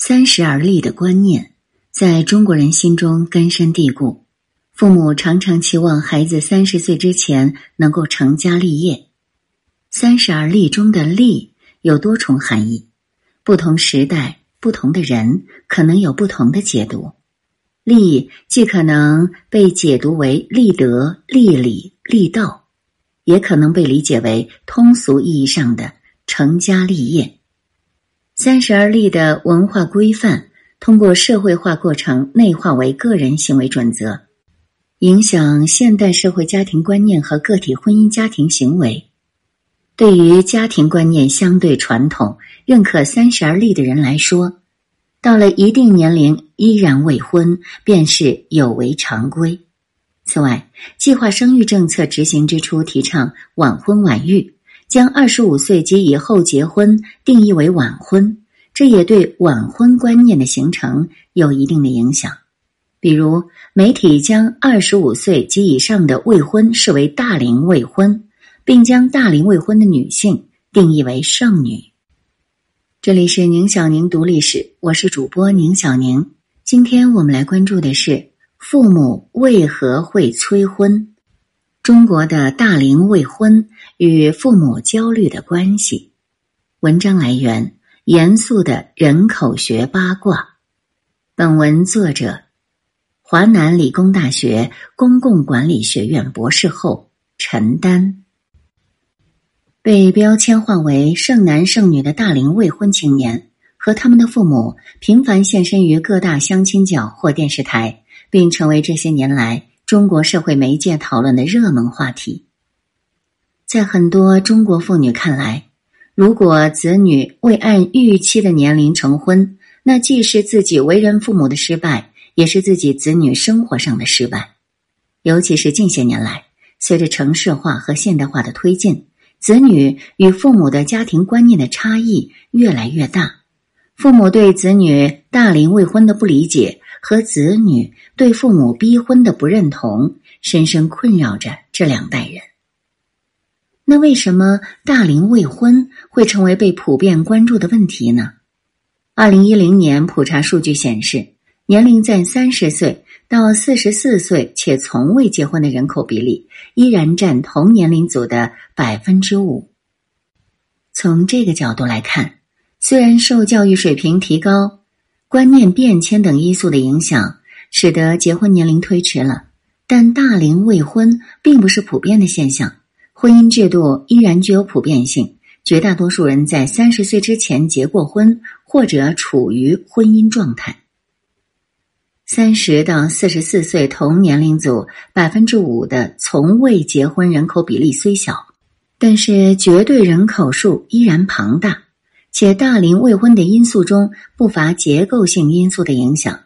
三十而立的观念在中国人心中根深蒂固，父母常常期望孩子三十岁之前能够成家立业。三十而立中的“立”有多重含义，不同时代、不同的人可能有不同的解读。立既可能被解读为立德、立礼、立道，也可能被理解为通俗意义上的成家立业。三十而立的文化规范，通过社会化过程内化为个人行为准则，影响现代社会家庭观念和个体婚姻家庭行为。对于家庭观念相对传统、认可三十而立的人来说，到了一定年龄依然未婚，便是有违常规。此外，计划生育政策执行之初，提倡晚婚晚育。将二十五岁及以后结婚定义为晚婚，这也对晚婚观念的形成有一定的影响。比如，媒体将二十五岁及以上的未婚视为大龄未婚，并将大龄未婚的女性定义为剩女。这里是宁小宁读历史，我是主播宁小宁。今天我们来关注的是父母为何会催婚。中国的大龄未婚与父母焦虑的关系。文章来源：严肃的人口学八卦。本文作者：华南理工大学公共管理学院博士后陈丹。被标签化为剩男剩女的大龄未婚青年和他们的父母频繁现身于各大相亲角或电视台，并成为这些年来。中国社会媒介讨论的热门话题，在很多中国妇女看来，如果子女未按预期的年龄成婚，那既是自己为人父母的失败，也是自己子女生活上的失败。尤其是近些年来，随着城市化和现代化的推进，子女与父母的家庭观念的差异越来越大，父母对子女大龄未婚的不理解。和子女对父母逼婚的不认同，深深困扰着这两代人。那为什么大龄未婚会成为被普遍关注的问题呢？二零一零年普查数据显示，年龄在三十岁到四十四岁且从未结婚的人口比例，依然占同年龄组的百分之五。从这个角度来看，虽然受教育水平提高。观念变迁等因素的影响，使得结婚年龄推迟了。但大龄未婚并不是普遍的现象，婚姻制度依然具有普遍性。绝大多数人在三十岁之前结过婚，或者处于婚姻状态。三十到四十四岁同年龄组百分之五的从未结婚人口比例虽小，但是绝对人口数依然庞大。且大龄未婚的因素中不乏结构性因素的影响，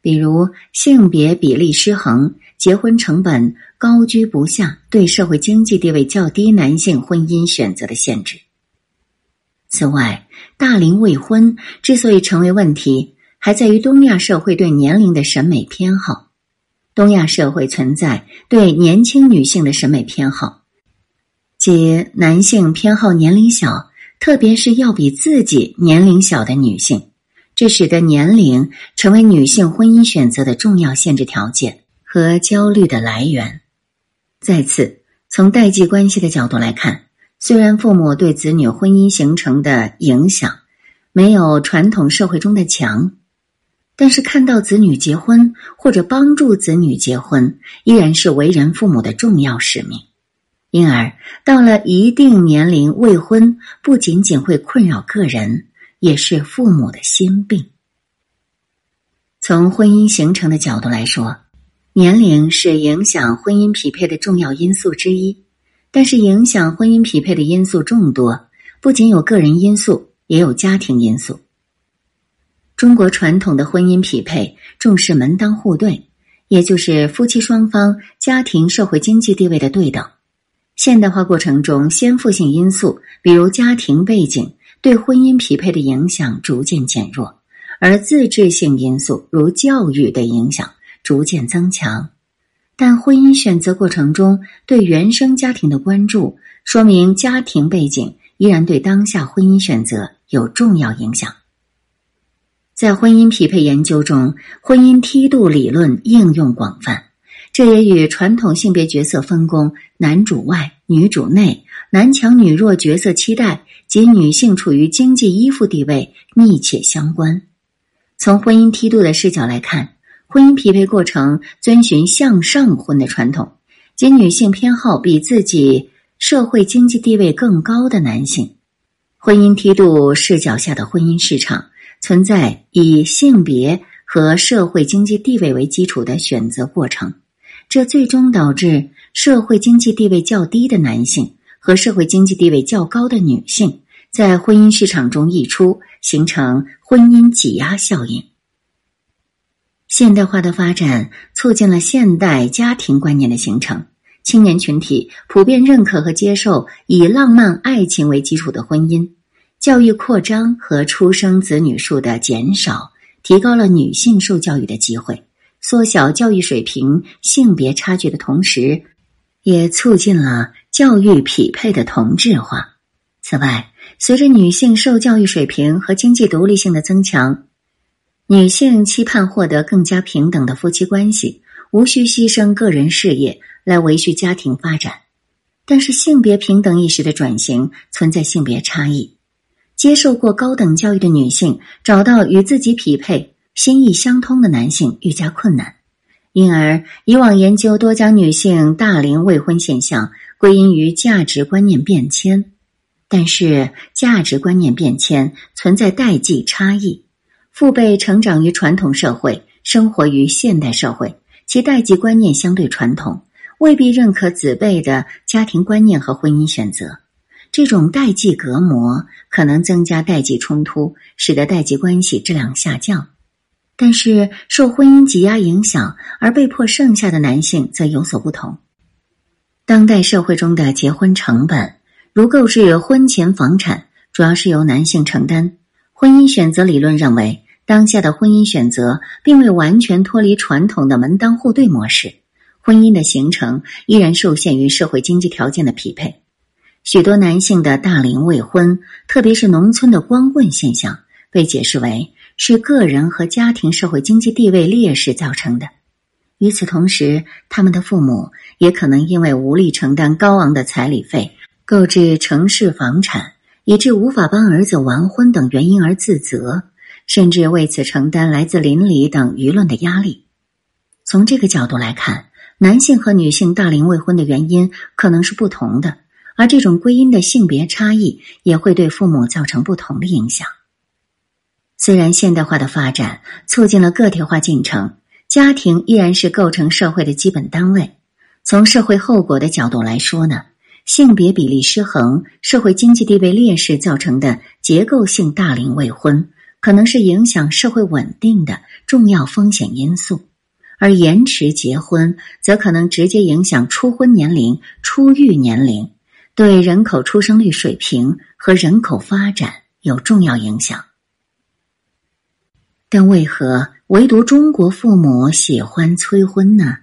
比如性别比例失衡、结婚成本高居不下、对社会经济地位较低男性婚姻选择的限制。此外，大龄未婚之所以成为问题，还在于东亚社会对年龄的审美偏好。东亚社会存在对年轻女性的审美偏好，即男性偏好年龄小。特别是要比自己年龄小的女性，这使得年龄成为女性婚姻选择的重要限制条件和焦虑的来源。再次，从代际关系的角度来看，虽然父母对子女婚姻形成的影响没有传统社会中的强，但是看到子女结婚或者帮助子女结婚，依然是为人父母的重要使命。因而，到了一定年龄未婚，不仅仅会困扰个人，也是父母的心病。从婚姻形成的角度来说，年龄是影响婚姻匹配的重要因素之一。但是，影响婚姻匹配的因素众多，不仅有个人因素，也有家庭因素。中国传统的婚姻匹配重视门当户对，也就是夫妻双方家庭、社会、经济地位的对等。现代化过程中，先富性因素，比如家庭背景，对婚姻匹配的影响逐渐减弱，而自治性因素，如教育的影响逐渐增强。但婚姻选择过程中对原生家庭的关注，说明家庭背景依然对当下婚姻选择有重要影响。在婚姻匹配研究中，婚姻梯度理论应用广泛，这也与传统性别角色分工“男主外，女主内”、男强女弱角色期待及女性处于经济依附地位密切相关。从婚姻梯度的视角来看，婚姻匹配过程遵循向上婚的传统，即女性偏好比自己社会经济地位更高的男性。婚姻梯度视角下的婚姻市场。存在以性别和社会经济地位为基础的选择过程，这最终导致社会经济地位较低的男性和社会经济地位较高的女性在婚姻市场中溢出，形成婚姻挤压效应。现代化的发展促进了现代家庭观念的形成，青年群体普遍认可和接受以浪漫爱情为基础的婚姻。教育扩张和出生子女数的减少，提高了女性受教育的机会，缩小教育水平、性别差距的同时，也促进了教育匹配的同质化。此外，随着女性受教育水平和经济独立性的增强，女性期盼获得更加平等的夫妻关系，无需牺牲个人事业来维续家庭发展。但是，性别平等意识的转型存在性别差异。接受过高等教育的女性找到与自己匹配、心意相通的男性愈加困难，因而以往研究多将女性大龄未婚现象归因于价值观念变迁。但是，价值观念变迁存在代际差异，父辈成长于传统社会，生活于现代社会，其代际观念相对传统，未必认可子辈的家庭观念和婚姻选择。这种代际隔膜可能增加代际冲突，使得代际关系质量下降。但是，受婚姻挤压影响而被迫剩下的男性则有所不同。当代社会中的结婚成本，如购置婚前房产，主要是由男性承担。婚姻选择理论认为，当下的婚姻选择并未完全脱离传统的门当户对模式，婚姻的形成依然受限于社会经济条件的匹配。许多男性的大龄未婚，特别是农村的光棍现象，被解释为是个人和家庭社会经济地位劣势造成的。与此同时，他们的父母也可能因为无力承担高昂的彩礼费、购置城市房产，以致无法帮儿子完婚等原因而自责，甚至为此承担来自邻里等舆论的压力。从这个角度来看，男性和女性大龄未婚的原因可能是不同的。而这种归因的性别差异也会对父母造成不同的影响。虽然现代化的发展促进了个体化进程，家庭依然是构成社会的基本单位。从社会后果的角度来说呢，性别比例失衡、社会经济地位劣势造成的结构性大龄未婚，可能是影响社会稳定的重要风险因素；而延迟结婚则可能直接影响初婚年龄、初育年龄。对人口出生率水平和人口发展有重要影响，但为何唯独中国父母喜欢催婚呢？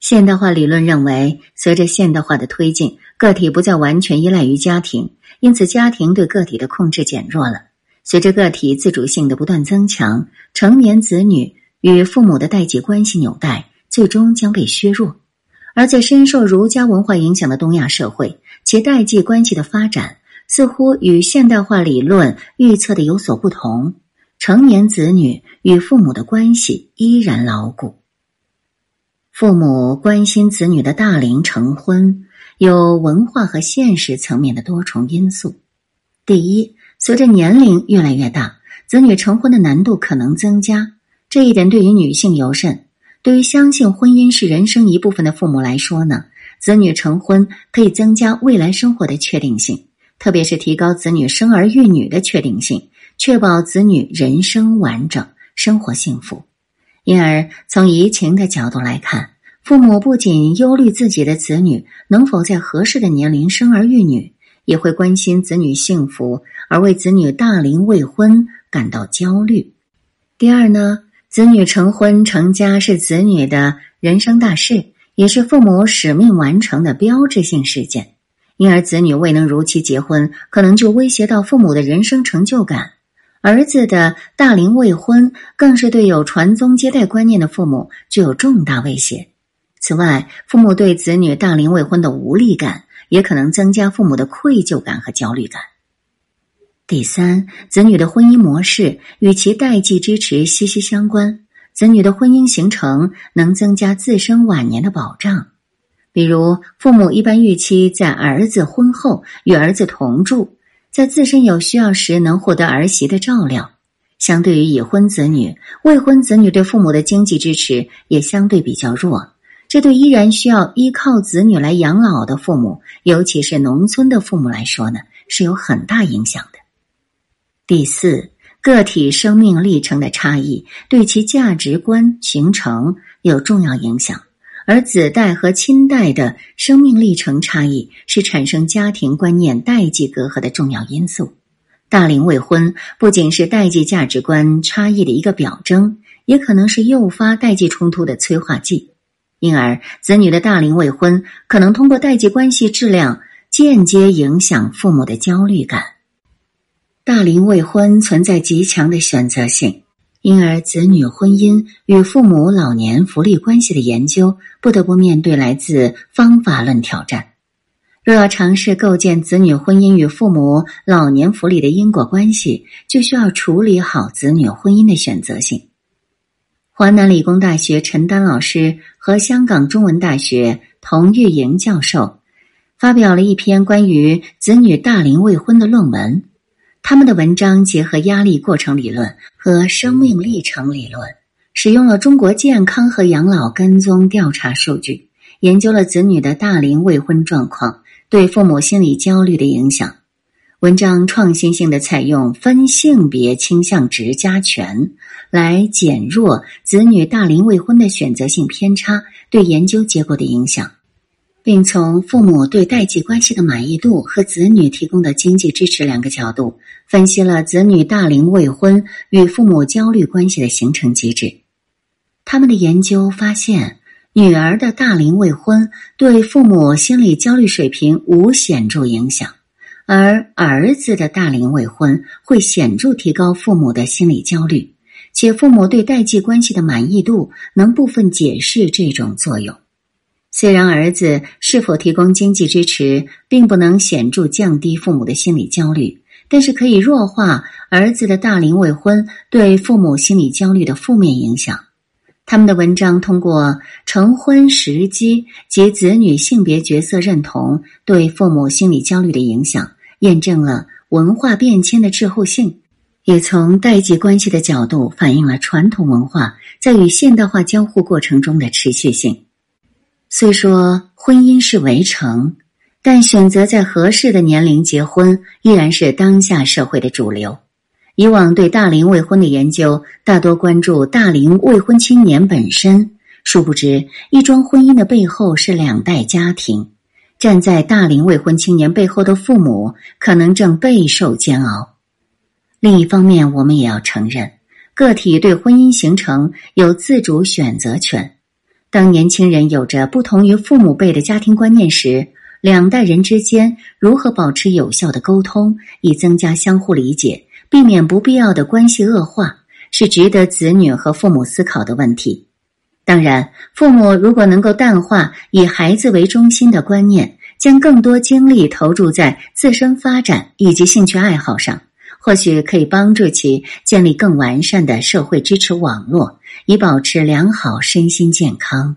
现代化理论认为，随着现代化的推进，个体不再完全依赖于家庭，因此家庭对个体的控制减弱了。随着个体自主性的不断增强，成年子女与父母的代际关系纽带最终将被削弱。而在深受儒家文化影响的东亚社会，其代际关系的发展似乎与现代化理论预测的有所不同。成年子女与父母的关系依然牢固。父母关心子女的大龄成婚，有文化和现实层面的多重因素。第一，随着年龄越来越大，子女成婚的难度可能增加，这一点对于女性尤甚。对于相信婚姻是人生一部分的父母来说呢，子女成婚可以增加未来生活的确定性，特别是提高子女生儿育女的确定性，确保子女人生完整、生活幸福。因而，从移情的角度来看，父母不仅忧虑自己的子女能否在合适的年龄生儿育女，也会关心子女幸福，而为子女大龄未婚感到焦虑。第二呢？子女成婚成家是子女的人生大事，也是父母使命完成的标志性事件。因而，子女未能如期结婚，可能就威胁到父母的人生成就感；儿子的大龄未婚，更是对有传宗接代观念的父母具有重大威胁。此外，父母对子女大龄未婚的无力感，也可能增加父母的愧疚感和焦虑感。第三，子女的婚姻模式与其代际支持息息相关。子女的婚姻形成能增加自身晚年的保障，比如父母一般预期在儿子婚后与儿子同住，在自身有需要时能获得儿媳的照料。相对于已婚子女，未婚子女对父母的经济支持也相对比较弱，这对依然需要依靠子女来养老的父母，尤其是农村的父母来说呢，是有很大影响的。第四。个体生命历程的差异对其价值观形成有重要影响，而子代和亲代的生命历程差异是产生家庭观念代际隔阂的重要因素。大龄未婚不仅是代际价值观差异的一个表征，也可能是诱发代际冲突的催化剂。因而，子女的大龄未婚可能通过代际关系质量间接影响父母的焦虑感。大龄未婚存在极强的选择性，因而子女婚姻与父母老年福利关系的研究不得不面对来自方法论挑战。若要尝试构建子女婚姻与父母老年福利的因果关系，就需要处理好子女婚姻的选择性。华南理工大学陈丹老师和香港中文大学童玉莹教授发表了一篇关于子女大龄未婚的论文。他们的文章结合压力过程理论和生命历程理论，使用了中国健康和养老跟踪调查数据，研究了子女的大龄未婚状况对父母心理焦虑的影响。文章创新性的采用分性别倾向值加权来减弱子女大龄未婚的选择性偏差对研究结果的影响。并从父母对代际关系的满意度和子女提供的经济支持两个角度，分析了子女大龄未婚与父母焦虑关系的形成机制。他们的研究发现，女儿的大龄未婚对父母心理焦虑水平无显著影响，而儿子的大龄未婚会显著提高父母的心理焦虑，且父母对代际关系的满意度能部分解释这种作用。虽然儿子是否提供经济支持，并不能显著降低父母的心理焦虑，但是可以弱化儿子的大龄未婚对父母心理焦虑的负面影响。他们的文章通过成婚时机及子女性别角色认同对父母心理焦虑的影响，验证了文化变迁的滞后性，也从代际关系的角度反映了传统文化在与现代化交互过程中的持续性。虽说婚姻是围城，但选择在合适的年龄结婚依然是当下社会的主流。以往对大龄未婚的研究大多关注大龄未婚青年本身，殊不知一桩婚姻的背后是两代家庭。站在大龄未婚青年背后的父母可能正备受煎熬。另一方面，我们也要承认，个体对婚姻形成有自主选择权。当年轻人有着不同于父母辈的家庭观念时，两代人之间如何保持有效的沟通，以增加相互理解，避免不必要的关系恶化，是值得子女和父母思考的问题。当然，父母如果能够淡化以孩子为中心的观念，将更多精力投注在自身发展以及兴趣爱好上。或许可以帮助其建立更完善的社会支持网络，以保持良好身心健康。